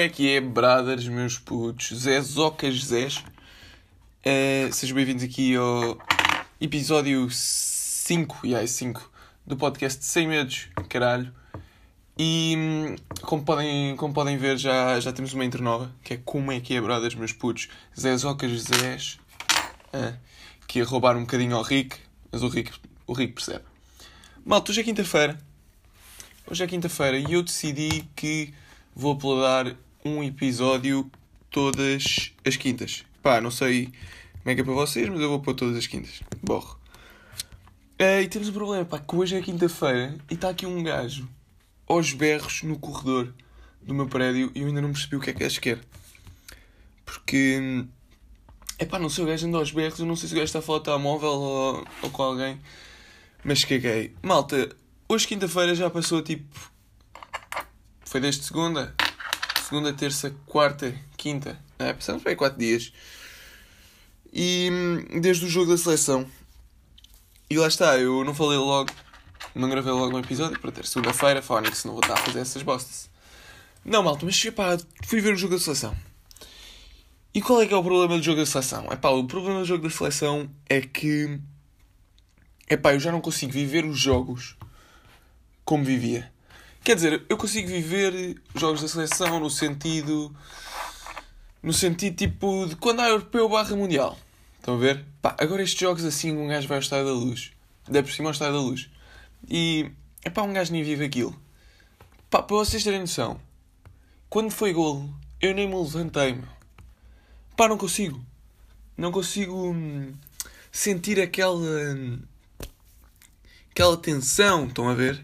é que é, brothers, meus putos? Zé Zocas Zés. Uh, sejam bem-vindos aqui ao episódio 5, e yeah, 5 do podcast Sem Medos, caralho. E hum, como podem, como podem ver, já, já temos uma intro nova, que é Como é que é, brothers, meus putos? Zé Zocas Zés. Uh, que ia roubar um bocadinho ao Rick, mas o Rick, o Rick percebe. Malta, hoje é quinta-feira. Hoje é quinta-feira e eu decidi que vou uploadar um episódio todas as quintas. Pá, não sei como é que é para vocês, mas eu vou pôr todas as quintas. Borro. E temos um problema, pá, que hoje é quinta-feira e está aqui um gajo aos berros no corredor do meu prédio e eu ainda não percebi o que é que gajo quer. Porque. É pá, não sei, o gajo anda aos berros, eu não sei se o gajo está a falar telemóvel ou, ou com alguém. Mas caguei. Malta, hoje quinta-feira já passou tipo foi desde segunda. Segunda, terça, quarta, quinta. É, passamos bem quatro dias. E hum, desde o jogo da seleção. E lá está, eu não falei logo, não gravei logo um episódio para ter segunda-feira, Fónix, não vou estar a fazer essas bostas. Não, malta, mas pá, fui ver o jogo da seleção. E qual é que é o problema do jogo da seleção? É pá, o problema do jogo da seleção é que. É pá, eu já não consigo viver os jogos como vivia. Quer dizer, eu consigo viver jogos da seleção no sentido. No sentido tipo de quando há europeu barra mundial. Estão a ver? Pá, agora estes jogos assim um gajo vai ao estádio da luz. Dá por cima ao estádio da luz. E. É pá, um gajo nem vive aquilo. Pá, para vocês terem noção. Quando foi golo, eu nem me levantei, meu. Pá, não consigo. Não consigo hum, sentir aquela. Hum, aquela tensão, estão a ver?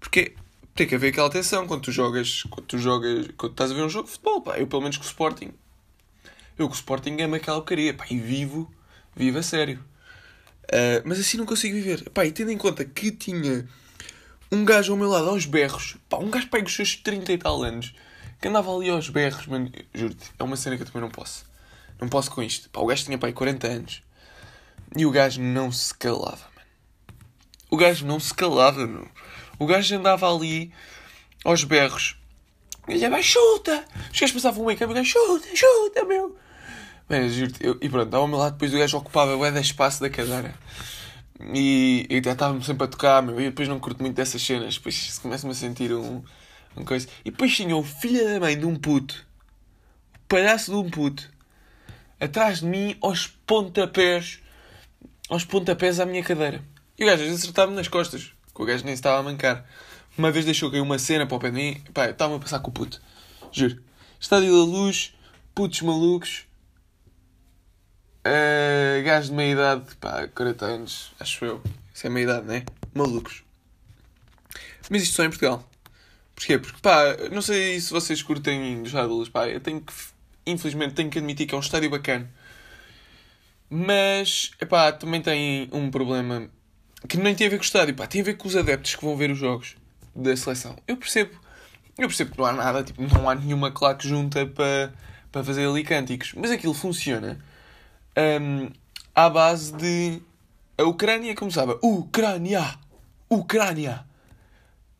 Porque tem que haver aquela atenção quando tu jogas, quando tu jogas, quando estás a ver um jogo de futebol, pá. Eu pelo menos com o Sporting. Eu com o Sporting amo aquela porcaria, pá, e vivo, vivo a sério. Uh, mas assim não consigo viver. Pá, e tendo em conta que tinha um gajo ao meu lado aos berros, pá, um gajo pega os seus 30 e tal anos, que andava ali aos berros, mano, juro-te, é uma cena que eu também não posso. Não posso com isto. Pá, o gajo tinha, pá, 40 anos. E o gajo não se calava, mano. O gajo não se calava, meu. O gajo andava ali aos berros. E dizia, chuta! Os gajos passavam um meio caminho, chuta, chuta, meu! Mas, juro-te, e pronto, ao meu lado, depois o gajo ocupava o da espaço da cadeira. E, e estava-me sempre a tocar, meu, e depois não curto muito dessas cenas. Depois começo-me a sentir um, um coisa. E depois tinha o filho da mãe de um puto, o palhaço de um puto, atrás de mim, aos pontapés, aos pontapés à minha cadeira. E o gajo acertava-me nas costas que o gajo nem estava a mancar. Uma vez deixou cair uma cena para o pé de mim, pá, estava a passar com o puto. Juro. Estádio da luz, putos malucos, uh, gajos de meia idade, pá, 40 anos, acho eu. Isso é meia idade, né? Malucos. Mas isto só em Portugal. Porquê? Porque, pá, não sei se vocês curtem dos Estádio da Luz, pá, eu tenho que, infelizmente, tenho que admitir que é um estádio bacana. Mas, pá, também tem um problema que nem tem a ver com o estádio, pá, tem a ver com os adeptos que vão ver os jogos da seleção. Eu percebo. Eu percebo que não há nada, tipo, não há nenhuma claque junta para, para fazer ali cânticos. Mas aquilo funciona um, à base de. A Ucrânia começava Ucrânia! Ucrânia!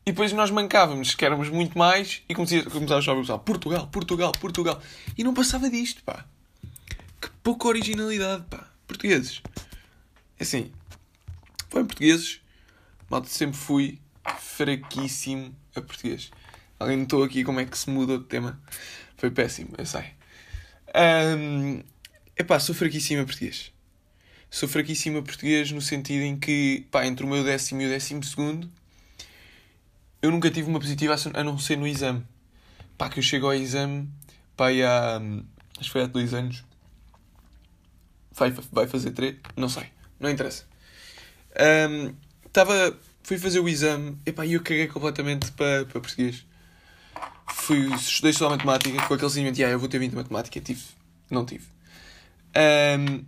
E depois nós mancávamos, que éramos muito mais, e começava a chamar Portugal, Portugal, Portugal. E não passava disto, pá. Que pouca originalidade, pá. Portugueses. É assim, foi em portugueses. Malta, sempre fui fraquíssimo a português. Alguém notou aqui como é que se mudou de tema? Foi péssimo, eu sei. Um, epá, sou fraquíssimo a português. Sou fraquíssimo a português no sentido em que, pá, entre o meu décimo e o décimo segundo, eu nunca tive uma positiva a não ser no exame. Pá, que eu chego ao exame, pá, há, acho que foi há dois anos. Vai, vai fazer três? Não sei, não interessa. Estava. Um, fui fazer o exame e eu caguei completamente para, para português. Fui, estudei só matemática com aquele sentimento, ah, eu vou ter 20 de matemática. Tive. Não tive. Um,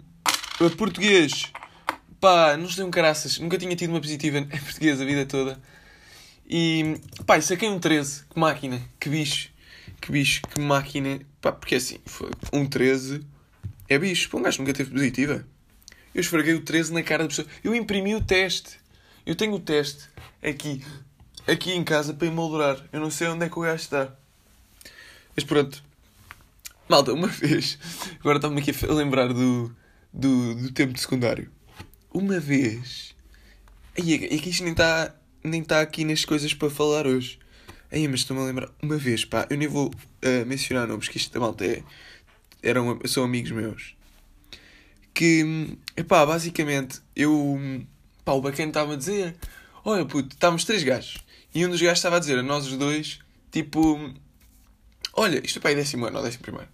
português, pá, não sei um caraças. Nunca tinha tido uma positiva em português a vida toda. E, pá, saquei um 13. Que máquina, que bicho. Que bicho, que máquina. Pá, porque assim, foi um 13 é bicho. Pô, um gajo nunca teve positiva. Eu esfreguei o 13 na cara da pessoa. Eu imprimi o teste. Eu tenho o teste aqui, aqui em casa para emoldurar. Eu não sei onde é que o gajo está. Mas pronto. Malta, uma vez. Agora estava-me aqui a lembrar do, do, do tempo de secundário. Uma vez. É que isto nem está nem tá aqui nas coisas para falar hoje. Aí, mas estou-me a lembrar. Uma vez, pá, eu nem vou uh, mencionar nomes, que isto da malta é. Eram, são amigos meus. Que, epá, basicamente, eu. Pá, o bacana estava a dizer: Olha, puto, estávamos três gajos. E um dos gajos estava a dizer a nós os dois, tipo. Olha, isto é para aí décimo ano ou décimo primeiro.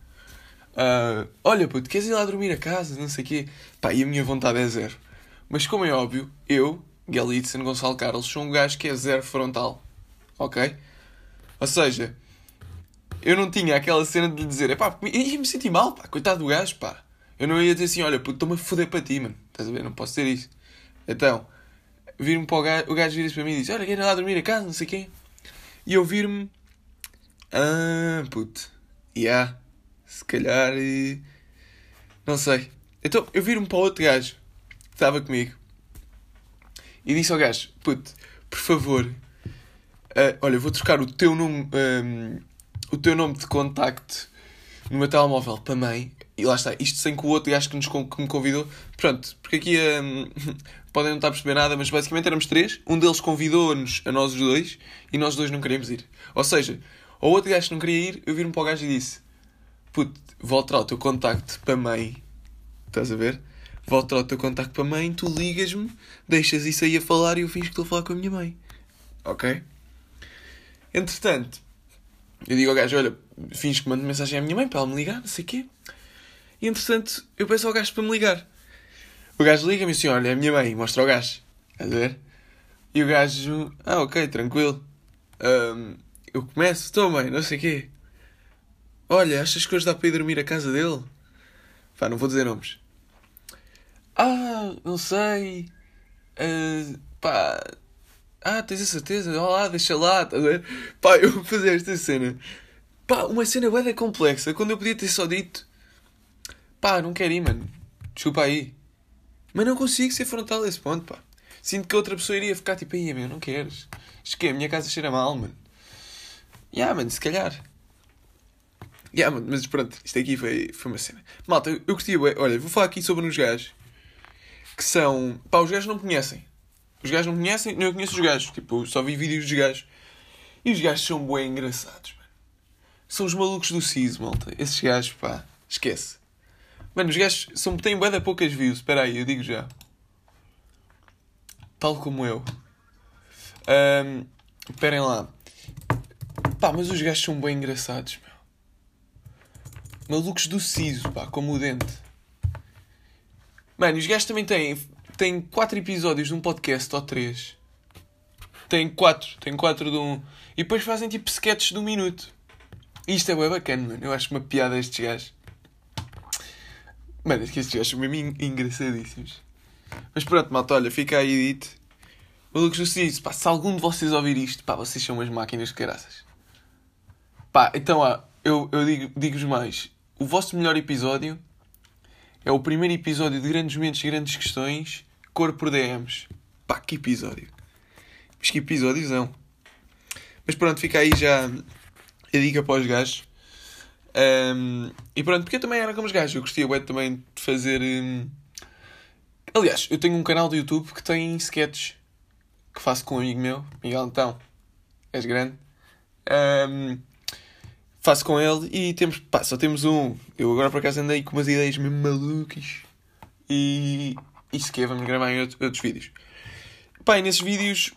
Uh, olha, puto, queres ir lá dormir a casa? Não sei o quê. Pá, e a minha vontade é zero. Mas como é óbvio, eu, Galitzen Gonçalo Carlos, sou um gajo que é zero frontal. Ok? Ou seja, eu não tinha aquela cena de lhe dizer, é pá, ia-me sentir mal, pá, coitado do gajo, pá. Eu não ia dizer assim, olha, puto, estou-me a foder para ti, mano. Estás a ver? Não posso ter isso. Então, vir-me para o gajo, o gajo vira-se para mim e diz, olha, quer ir lá dormir a casa, não sei quê. E eu vir-me, ah, puto, yeah, se calhar, não sei. Então, eu vir-me para outro gajo que estava comigo e disse ao gajo, puto, por favor, uh, olha, vou trocar o teu nome, um, o teu nome de contacto no meu telemóvel para mãe. E lá está, isto sem que o outro gajo que, nos, que me convidou. Pronto, porque aqui um, podem não estar a perceber nada, mas basicamente éramos três. Um deles convidou-nos a nós os dois e nós dois não queríamos ir. Ou seja, o outro gajo que não queria ir, eu vi-me para o gajo e disse: Puto, volta ao teu contacto para mãe. Estás a ver? Volta ao teu contacto para mãe, tu ligas-me, deixas isso aí a falar e eu fingo que estou a falar com a minha mãe. Ok? Entretanto, eu digo ao gajo: Olha, fins que mando mensagem à minha mãe para ela me ligar, não sei o quê. E entretanto, eu peço ao gajo para me ligar. O gajo liga-me assim: Olha, é a minha mãe, mostra ao gajo. A ver? E o gajo: Ah, ok, tranquilo. Um, eu começo, estou bem, não sei o quê. Olha, achas que hoje dá para ir dormir à casa dele? Pá, não vou dizer nomes. Ah, não sei. Uh, pá. Ah, tens a certeza? Olá, deixa lá, estás? Pá, eu vou fazer esta cena. Pá, uma cena bem complexa. Quando eu podia ter só dito. Pá, não quero ir, mano. Desculpa aí. Mas não consigo ser frontal a esse ponto, pá. Sinto que outra pessoa iria ficar tipo, aí, meu, não queres. Isto que a minha casa cheira mal, mano. Yeah, mano, se calhar. Yeah, mano, mas pronto, isto aqui foi, foi uma cena. Malta, eu, eu olha, vou falar aqui sobre uns gajos que são. Pá, os gajos não conhecem. Os gajos não conhecem, nem eu conheço os gajos. Tipo, só vi vídeos dos gajos. E os gajos são bem engraçados, mano. São os malucos do CIS, malta. Esses gajos, pá, esquece. Mano, os gajos são, têm bué poucas views. Espera aí, eu digo já. Tal como eu. Um, esperem lá. Pá, mas os gajos são bem engraçados, meu. Malucos do siso, pá, como o dente. Mano, os gajos também têm, têm quatro episódios de um podcast ou três. Tem quatro, tem quatro de um. E depois fazem tipo sketches de um minuto. Isto é bem bacana, mano. Eu acho uma piada estes gajos. Mano, é que estes gajos são mesmo engraçadíssimos. Mas pronto, malta, olha, fica aí dito. Malucos do Siso, pá, se algum de vocês ouvir isto, pá, vocês são umas máquinas de caraças. Pá, então, ó, eu, eu digo-vos digo mais. O vosso melhor episódio é o primeiro episódio de Grandes Momentos e Grandes Questões, cor por DMs. Pá, que episódio. Mas que episódiozão. Mas pronto, fica aí já a dica para os gajos. Um, e pronto, porque eu também era como os gajos. Eu gostia também de fazer. Um... Aliás, eu tenho um canal do YouTube que tem sketches que faço com um amigo meu, Miguel Então. És grande. Um, faço com ele e temos. Pá, só temos um. Eu agora por acaso andei com umas ideias mesmo malucas. E. E sequer vamos gravar em outros, outros vídeos. Pá, e nesses vídeos.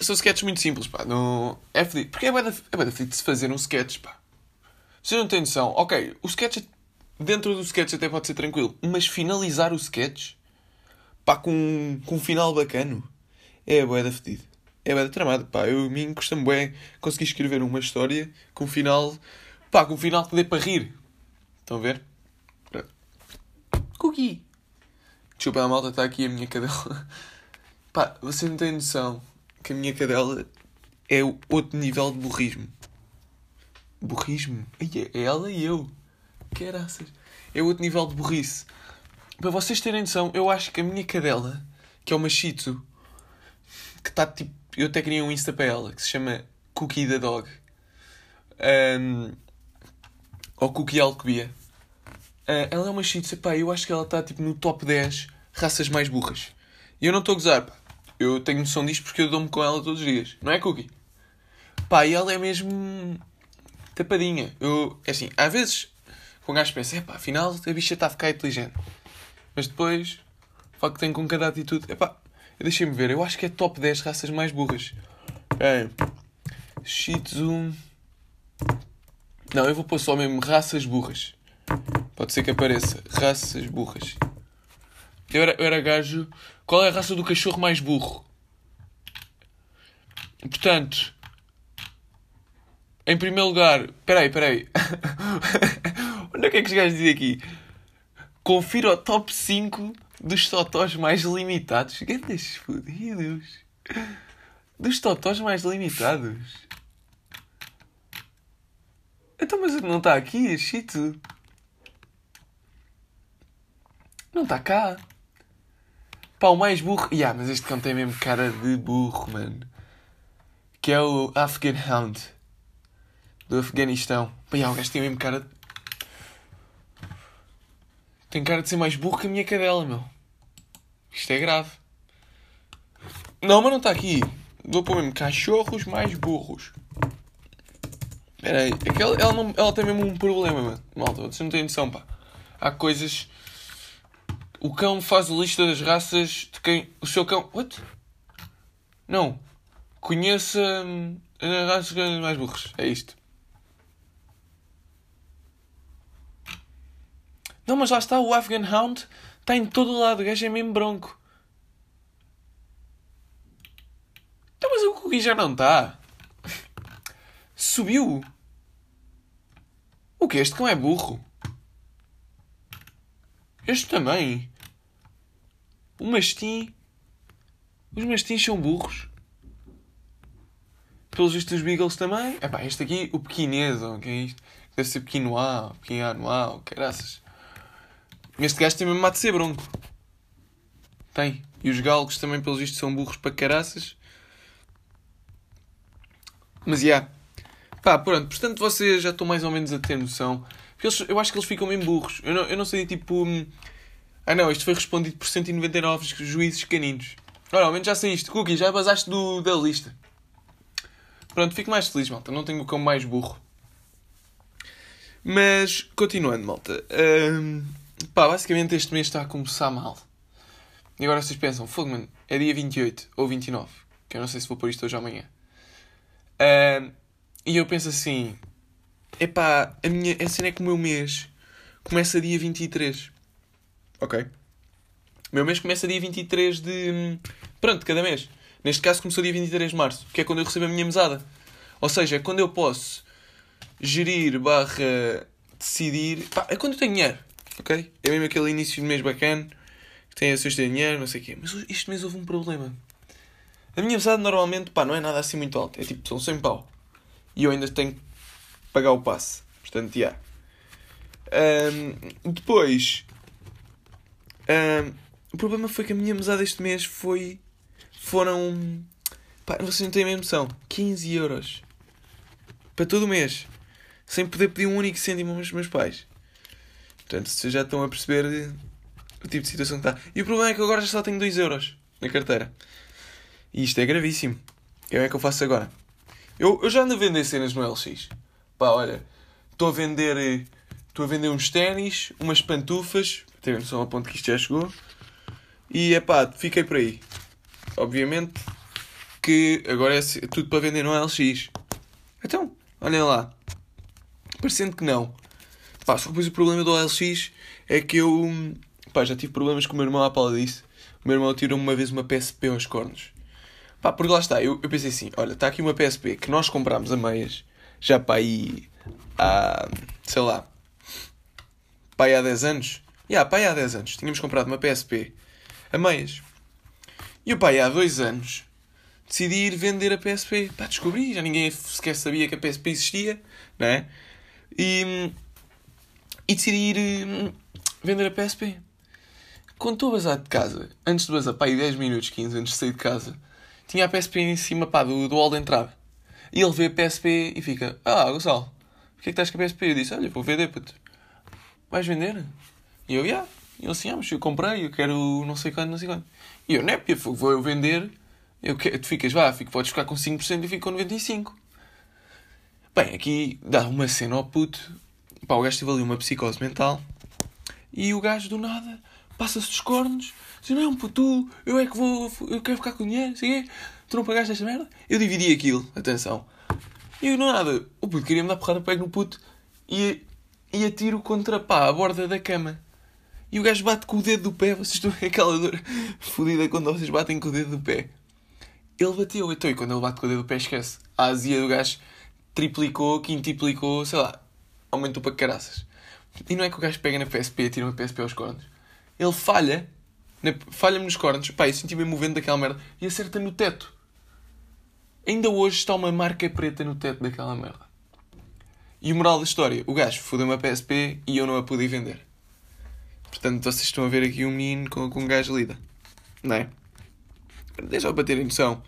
São sketches muito simples, pá. No... É fedido. Porque é bem da, é bem de se fazer um sketch, pá. Você não tem noção. Ok, o sketch, dentro do sketch até pode ser tranquilo, mas finalizar o sketch, pá, com, com um final bacano, é bué da fedido. É bué da tramada, pá. Eu, a mim, custa-me bem conseguir escrever uma história com um final, pá, com um final que dê para rir. Estão a ver? Cookie. Desculpa, a malta, está aqui a minha cadela. Pá, você não tem noção que a minha cadela é outro nível de burrismo. Burrismo? É ela e eu. Caraças. É outro nível de burrice. Para vocês terem noção, eu acho que a minha cadela, que é uma Shih Tzu, que está tipo. Eu até queria um Insta para ela, que se chama Cookie the Dog. Um, ou Cookie Alcobia. Uh, ela é uma shih tzu, pá, eu acho que ela está tipo no top 10 raças mais burras. E eu não estou a gozar, pá. Eu tenho noção disto porque eu dou-me com ela todos os dias. Não é, Cookie? Pá, e ela é mesmo tapadinha. Eu, é assim, às vezes o gajo pensa, é pá, afinal a bicha está a ficar inteligente. Mas depois, o facto tem com cada atitude, é pá, deixem-me ver, eu acho que é top 10 raças mais burras. É. Shih Tzu. Não, eu vou pôr só mesmo raças burras. Pode ser que apareça. Raças burras. Eu era, eu era gajo. Qual é a raça do cachorro mais burro? Portanto, em primeiro lugar. Peraí, peraí. Onde é que é que os gajos dizem aqui? Confira o top 5 dos totós mais limitados. Grandes fodidos. Dos totós mais limitados. Então, mas não está aqui, Chito. Não está cá. Pá, o mais burro. Yeah, mas este cão tem mesmo cara de burro, mano. Que é o Afghan Hound. Do Afeganistão. Yeah, o gajo tem mesmo cara. Tem cara de ser mais burro que a minha cadela, meu. Isto é grave. Não, mas não está aqui. Vou pôr mesmo cachorros mais burros. Espera aí. É que ela, ela, não, ela tem mesmo um problema, mano. Malta, vocês não têm noção, pá. Há coisas o cão faz a lista das raças de quem. O seu cão. What? Não. Conheça hum, as raças mais burros. É isto. Não, mas lá está. O Afghan Hound está em todo o lado. O gajo é mesmo bronco. Então, mas o Cookie já não está. Subiu. O que? Este cão é burro. Este também. O mastim. Os mastins são burros. Pelos vistos os Beagles também. Epá, este aqui, o pequinês, o é isto? Deve ser pequeno A, pequeno A no A, ou caraças. Este gajo tem mesmo de ser bronco. Tem. E os galgos também, pelos vistos, são burros para caraças. Mas, já. Yeah. Pá, pronto. Portanto, vocês já estão mais ou menos a ter noção. Eles, eu acho que eles ficam mesmo burros. Eu não, eu não sei, tipo... Hum, ah não, isto foi respondido por 199 juízes caninos. Ora, ao menos já saíste. Cookie, já basaste do, da lista. Pronto, fico mais feliz, malta. Não tenho o cão mais burro. Mas, continuando, malta. Um, pá, basicamente este mês está a começar mal. E agora vocês pensam, fogo, é dia 28 ou 29. Que eu não sei se vou pôr isto hoje ou amanhã. Um, e eu penso assim, epá, a minha a cena é que o meu mês começa dia 23. Ok? O meu mês começa dia 23 de. Pronto, cada mês. Neste caso começou dia 23 de março, que é quando eu recebo a minha mesada. Ou seja, é quando eu posso gerir barra decidir. Pá, é quando eu tenho dinheiro. Ok? É mesmo aquele início de mês bacana, que tem a cesta de dinheiro, não sei o quê. Mas este mês houve um problema. A minha mesada normalmente, pá, não é nada assim muito alto. É tipo, são 100 pau. E eu ainda tenho que pagar o passe. Portanto, já. Yeah. Um, depois, um, o problema foi que a minha mesada este mês foi. Foram. Pá, vocês não têm a mesma noção. 15 euros. Para todo o mês. Sem poder pedir um único cêntimo aos meus pais. Portanto, vocês já estão a perceber o tipo de situação que está. E o problema é que agora já só tenho 2 euros na carteira. E isto é gravíssimo. O que é que eu faço agora? Eu, eu já ando a vender cenas no LX. Pá, olha. Estou a vender. Estou a vender uns ténis, umas pantufas, ter noção ao ponto que isto já chegou. E é pá, fiquei por aí. Obviamente que agora é tudo para vender no LX. Então, olhem lá. Parecendo que não. Pá, só depois o problema do LX é que eu pá, já tive problemas com o meu irmão à pala disso. O meu irmão tirou-me uma vez uma PSP aos cornos. Pá, porque lá está, eu, eu pensei assim, olha, está aqui uma PSP que nós comprámos a meias, já para aí há, sei lá, para aí há 10 anos. Yeah, pai, há 10 anos tínhamos comprado uma PSP a meias. E o pai, há 2 anos, decidi ir vender a PSP. Pá, descobri, já ninguém sequer sabia que a PSP existia, não é? E, e decidi ir hum, vender a PSP. Quando estou a bazar de casa, antes de bazar, pá, 10 minutos, 15 antes de sair de casa, tinha a PSP em cima, pá, do, do hall de entrada. E ele vê a PSP e fica: Ah, Gonçalo, porquê é que estás com a PSP? Eu disse: Olha, vou vender, puto. Vais vender? E eu, já. Yeah. E ele assim: Ah, mas eu comprei, eu quero não sei quando, não sei quando. E eu, népia, vou eu vender. Eu quero, tu ficas, vá, fico, podes ficar com 5% e fico com 95%. Bem, aqui dá uma cena ao puto. Pá, o gajo teve ali uma psicose mental. E o gajo do nada passa-se dos cornos. Diz, não, puto, eu é que vou, eu quero ficar com dinheiro, sei quê. Tu não pagaste esta merda? Eu dividi aquilo, atenção. E não nada, o puto queria-me dar porrada, pego no puto e, e atiro contra, pá, a borda da cama. E o gajo bate com o dedo do pé. Vocês estão aquela dor fodida quando vocês batem com o dedo do pé. Ele bateu, então, e quando ele bate com o dedo do pé, esquece. A azia do gajo triplicou, quintiplicou, sei lá, aumentou para caraças. E não é que o gajo pega na PSP e tira uma PSP aos cornos. Ele falha, falha-me nos cornos, pá, eu senti-me movendo daquela merda e acerta no teto. Ainda hoje está uma marca preta no teto daquela merda. E o moral da história, o gajo fodeu uma PSP e eu não a pude vender. Portanto, vocês estão a ver aqui um menino com, com um gajo lida. Não é? Deixa para terem noção.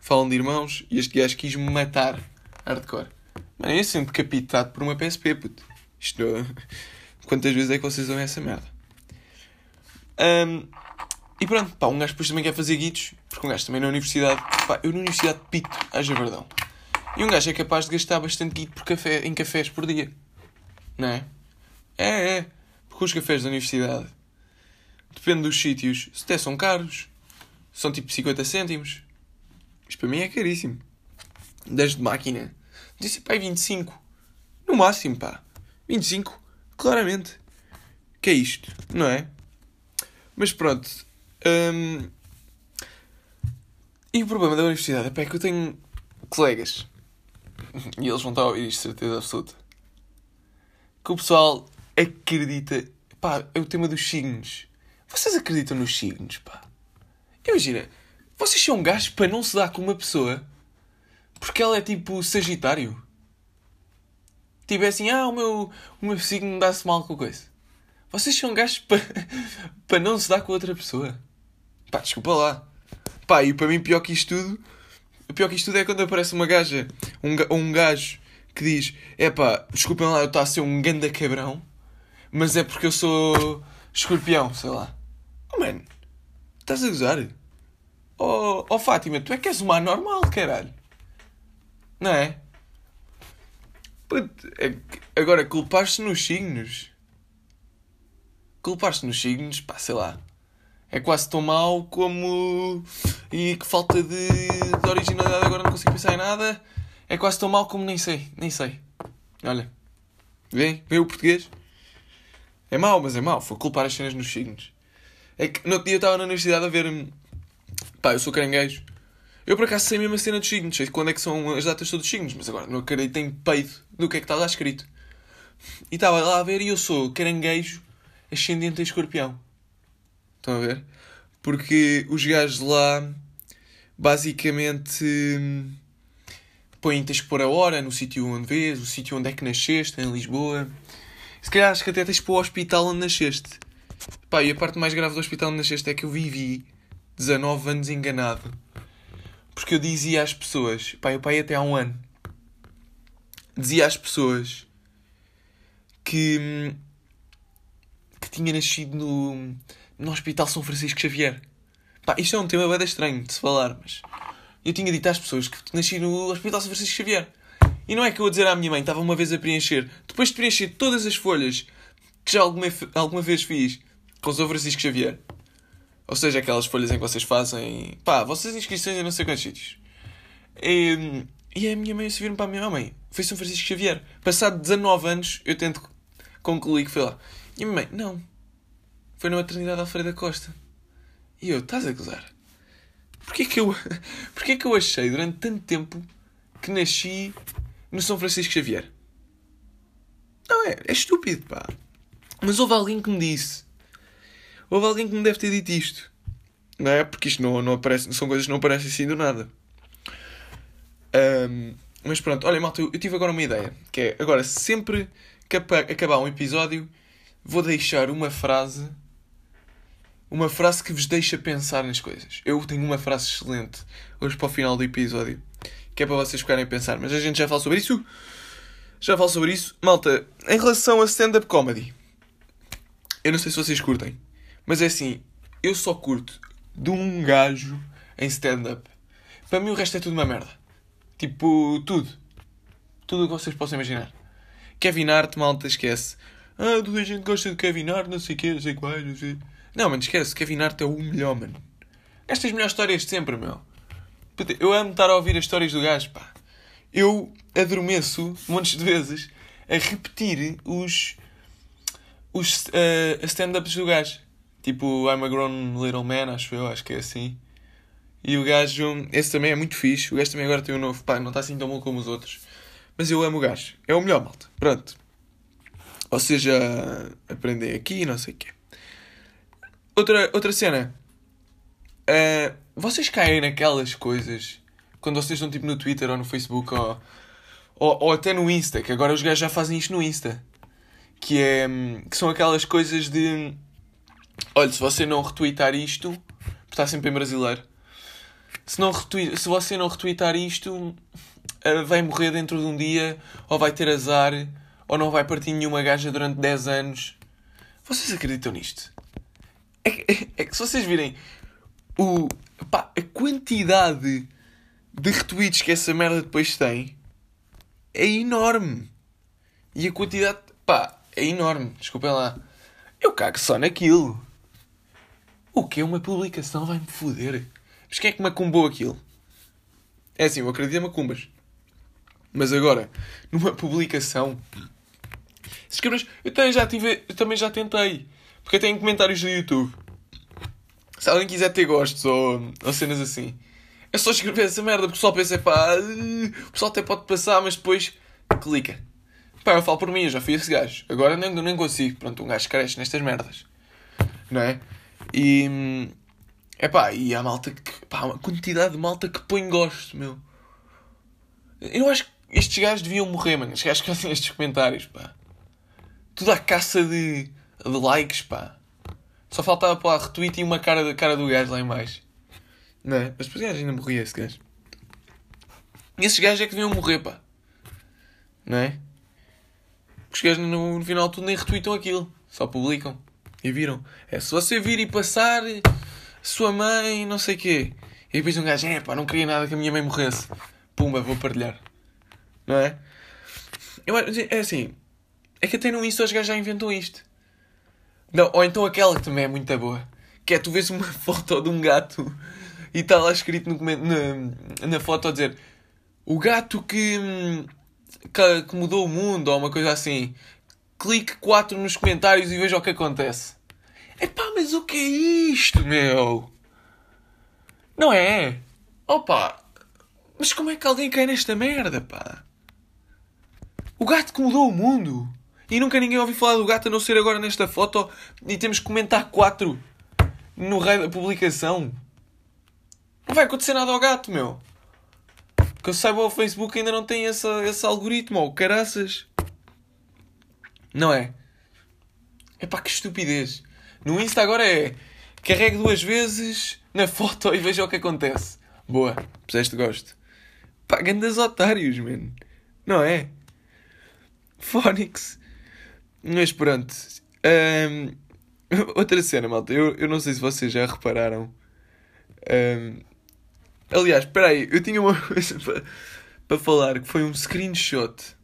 Falam de irmãos e este gajo quis-me matar hardcore. Mano, eu sempre capitado por uma PSP, puto. Isto. Quantas vezes é que vocês ouvem essa merda? Um, e pronto, pá, um gajo depois também quer fazer guitos, porque um gajo também na universidade. Pá, eu na universidade pito, haja verdão. E um gajo é capaz de gastar bastante guito por café, em cafés por dia. Não é? É, é. Porque os cafés da universidade, depende dos sítios, se até são caros, são tipo 50 cêntimos. Isto para mim é caríssimo. 10 de máquina. Disse, pá, 25. No máximo, pá. 25. Claramente. Que é isto, não é? Mas pronto. Hum... E o problema da universidade é que eu tenho colegas. E eles vão estar a ouvir isto, certeza absoluta. Que o pessoal acredita. Pá, é o tema dos signos. Vocês acreditam nos signos, pá? Imagina, vocês são gajos para não se dar com uma pessoa porque ela é tipo Sagitário. Tipo é assim, ah, o meu, o meu signo dá-se mal com coisa. Vocês são gajos para, para não se dar com outra pessoa. Pá, desculpa lá. Pá, e para mim pior que isto tudo, pior que isto tudo é quando aparece uma gaja, um, um gajo que diz, é pá, desculpem lá, eu estou a ser um ganda cabrão, mas é porque eu sou escorpião, sei lá. Oh, mano, estás a gozar? Oh, oh Fátima, tu é que és uma anormal, caralho. Não é? é agora, culpar-se nos signos. Culpar-se nos signos, pá, sei lá. É quase tão mau como. E que falta de, de originalidade, agora não consigo pensar em nada. É quase tão mau como nem sei, nem sei. Olha. Vem, vem o português. É mau, mas é mau. Foi culpar as cenas nos signos. É que no outro dia eu estava na universidade a ver. Pá, eu sou caranguejo. Eu por acaso sei mesmo a cena dos signos, sei quando é que são as datas todos os signos, mas agora não acredito em peito do que é que está lá escrito. E estava lá a ver e eu sou caranguejo ascendente em escorpião. Estão a ver? Porque os gajos lá basicamente põem tens que pôr a hora no sítio onde vês, o sítio onde é que nasceste, em Lisboa. Se calhar acho que até tens pôr o hospital onde nasceste. Pá, e a parte mais grave do hospital onde nasceste é que eu vivi 19 anos enganado porque eu dizia às pessoas, pai, o pai até há um ano, dizia às pessoas que, que tinha nascido no, no Hospital São Francisco Xavier. Pá, isto é um tema bem estranho de se falar, mas eu tinha dito às pessoas que nasci no Hospital São Francisco Xavier. E não é que eu vou dizer à minha mãe, estava uma vez a preencher, depois de preencher todas as folhas que já alguma, alguma vez fiz com São Francisco Xavier, ou seja, aquelas folhas em que vocês fazem. Pá, vocês inscrições em não sei quantos sítios. E, e a minha mãe se viram para a minha mãe. Foi São Francisco Xavier. Passado 19 anos, eu tento concluir que foi lá. E a minha mãe, não. Foi na maternidade Alfredo da Costa. E eu, estás a gozar? Porquê que eu. Porquê que eu achei durante tanto tempo que nasci no São Francisco Xavier? Não, é, é estúpido, pá. Mas houve alguém que me disse houve alguém que me deve ter dito isto. Não é? Porque isto não, não aparece, são coisas que não aparecem assim do nada. Um, mas pronto, olha malta, eu, eu tive agora uma ideia. Que é, agora, sempre que acabar um episódio, vou deixar uma frase. Uma frase que vos deixa pensar nas coisas. Eu tenho uma frase excelente hoje para o final do episódio. que é para vocês ficarem a pensar. Mas a gente já fala sobre isso. Já falo sobre isso. Malta, em relação a stand-up comedy, eu não sei se vocês curtem, mas é assim, eu só curto de um gajo em stand-up. Para mim o resto é tudo uma merda. Tipo, tudo. Tudo o que vocês possam imaginar. Kevin Hart, malta, esquece. Ah, toda a gente gosta de Kevin Hart, não sei o quê, não sei quais, não sei. Não, mano, esquece. Kevin Hart é o melhor, mano. Estas melhores histórias de sempre, meu. Eu amo estar a ouvir as histórias do gajo, pá. Eu adormeço montes de vezes a repetir os, os uh, stand-ups do gajo. Tipo, I'm a Grown Little Man, acho eu, acho que é assim. E o gajo, esse também é muito fixe. O gajo também agora tem um novo, pá, não está assim tão bom como os outros. Mas eu amo o gajo. É o melhor, malta. Pronto. Ou seja, aprender aqui, não sei o quê. Outra, outra cena. Uh, vocês caem naquelas coisas quando vocês estão tipo no Twitter ou no Facebook ou, ou, ou, até no Insta, que agora os gajos já fazem isto no Insta. Que, é, que são aquelas coisas de. Olha, se você não retweetar isto, está sempre em brasileiro. Se, não retweet, se você não retweetar isto, eh, vai morrer dentro de um dia, ou vai ter azar, ou não vai partir nenhuma gaja durante 10 anos. Vocês acreditam nisto? É que, é, é que se vocês virem o, pá, a quantidade de retweets que essa merda depois tem é enorme. E a quantidade, pá, é enorme. Desculpem lá. Eu cago só naquilo. O que é uma publicação vai-me foder? Mas quem é que macumbou aquilo? É assim, eu acredito em macumbas. Mas agora, numa publicação. Eu também já tive. Eu também já tentei. Porque eu tenho comentários do YouTube. Se alguém quiser ter gostos ou, ou cenas assim. É só escrever essa merda, porque o pessoal pensa, pá, o pessoal até pode passar, mas depois clica. Pá, eu falo por mim, eu já fui esse gajo. Agora nem, nem consigo. Pronto, um gajo cresce nestas merdas. Não é? E. É pá, e há malta que. pá, uma quantidade de malta que põe gosto, meu. Eu acho que estes gajos deviam morrer, mano. Estes gajos que fazem estes comentários, pá. Tudo à caça de, de likes, pá. Só faltava pôr a retweet e uma cara, cara do gajo lá em baixo. Não é? Mas depois ainda morria esse gajo. E esses gajos é que deviam morrer, pá. Não é? Os gajos no, no final tudo nem retweetam aquilo. Só publicam. E viram. É se você vir e passar, sua mãe, não sei quê. E depois um gajo, é pá, não queria nada que a minha mãe morresse. Pumba, vou partilhar. Não é? Eu, é assim. É que até no Insta os gajos já inventam isto. Não, ou então aquela que também é muito boa. Que é tu vês uma foto de um gato e está lá escrito no, na, na foto a dizer o gato que, que, que, mudou o mundo ou uma coisa assim. Clique 4 nos comentários e veja o que acontece. Epá, mas o que é isto, meu? Não é? Opa! Mas como é que alguém cai nesta merda, pá? O gato que mudou o mundo. E nunca ninguém ouviu falar do gato a não ser agora nesta foto e temos que comentar 4 no raio da publicação. Não vai acontecer nada ao gato, meu. Que eu saiba, o Facebook ainda não tem esse, esse algoritmo, ou caraças. Não é? É pá, que estupidez. No Insta agora é carregue duas vezes na foto e veja o que acontece. Boa, puseste gosto. Pá, grandes otários, mano. Não é? Phonics. Mas pronto. Um, outra cena, malta. Eu, eu não sei se vocês já repararam. Um, Aliás, espera aí, eu tinha uma coisa para, para falar que foi um screenshot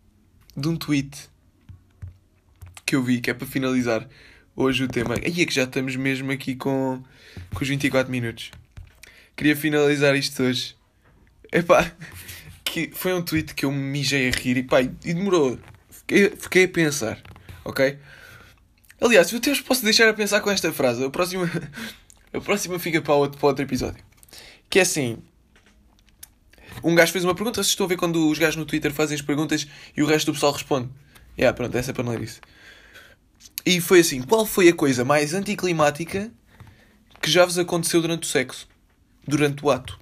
de um tweet que eu vi, que é para finalizar hoje o tema. Aí é que já estamos mesmo aqui com, com os 24 minutos. Queria finalizar isto hoje. Epá, que foi um tweet que eu me mijei a rir e pá, e demorou. Fiquei, fiquei a pensar, ok? Aliás, eu até posso deixar a pensar com esta frase. A próxima, a próxima fica para outro, para outro episódio. Que é assim, um gajo fez uma pergunta, vocês estão a ver quando os gajos no Twitter fazem as perguntas e o resto do pessoal responde. Yeah, pronto, essa é para não ler isso. E foi assim: qual foi a coisa mais anticlimática que já vos aconteceu durante o sexo? Durante o ato?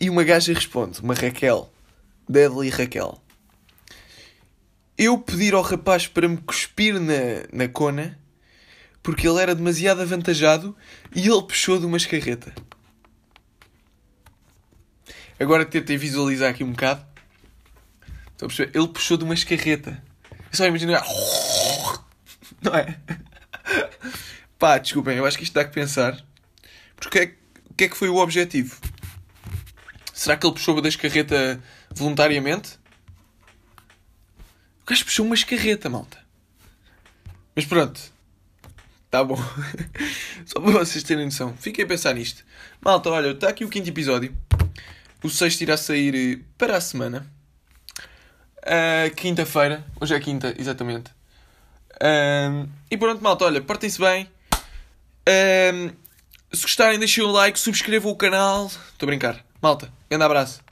E uma gaja responde, uma Raquel, Deadly Raquel. Eu pedir ao rapaz para me cuspir na, na cona porque ele era demasiado avantajado e ele puxou de uma escarreta. Agora tentem visualizar aqui um bocado. Estão a perceber? Ele puxou de uma escarreta. Eu só imagino. Não é? Pá, desculpem, eu acho que isto dá que pensar. Porque é, o que é que foi o objetivo? Será que ele puxou da escarreta voluntariamente? O gajo puxou uma escarreta, malta. Mas pronto. Tá bom. Só para vocês terem noção. Fiquem a pensar nisto. Malta, olha, está aqui o quinto episódio. O sexto irá sair eh, para a semana. Uh, Quinta-feira. Hoje é quinta, exatamente. Uh, e pronto, malta, olha, portem-se bem. Uh, se gostarem, deixem um like, subscrevam o canal. Estou a brincar. Malta, grande abraço.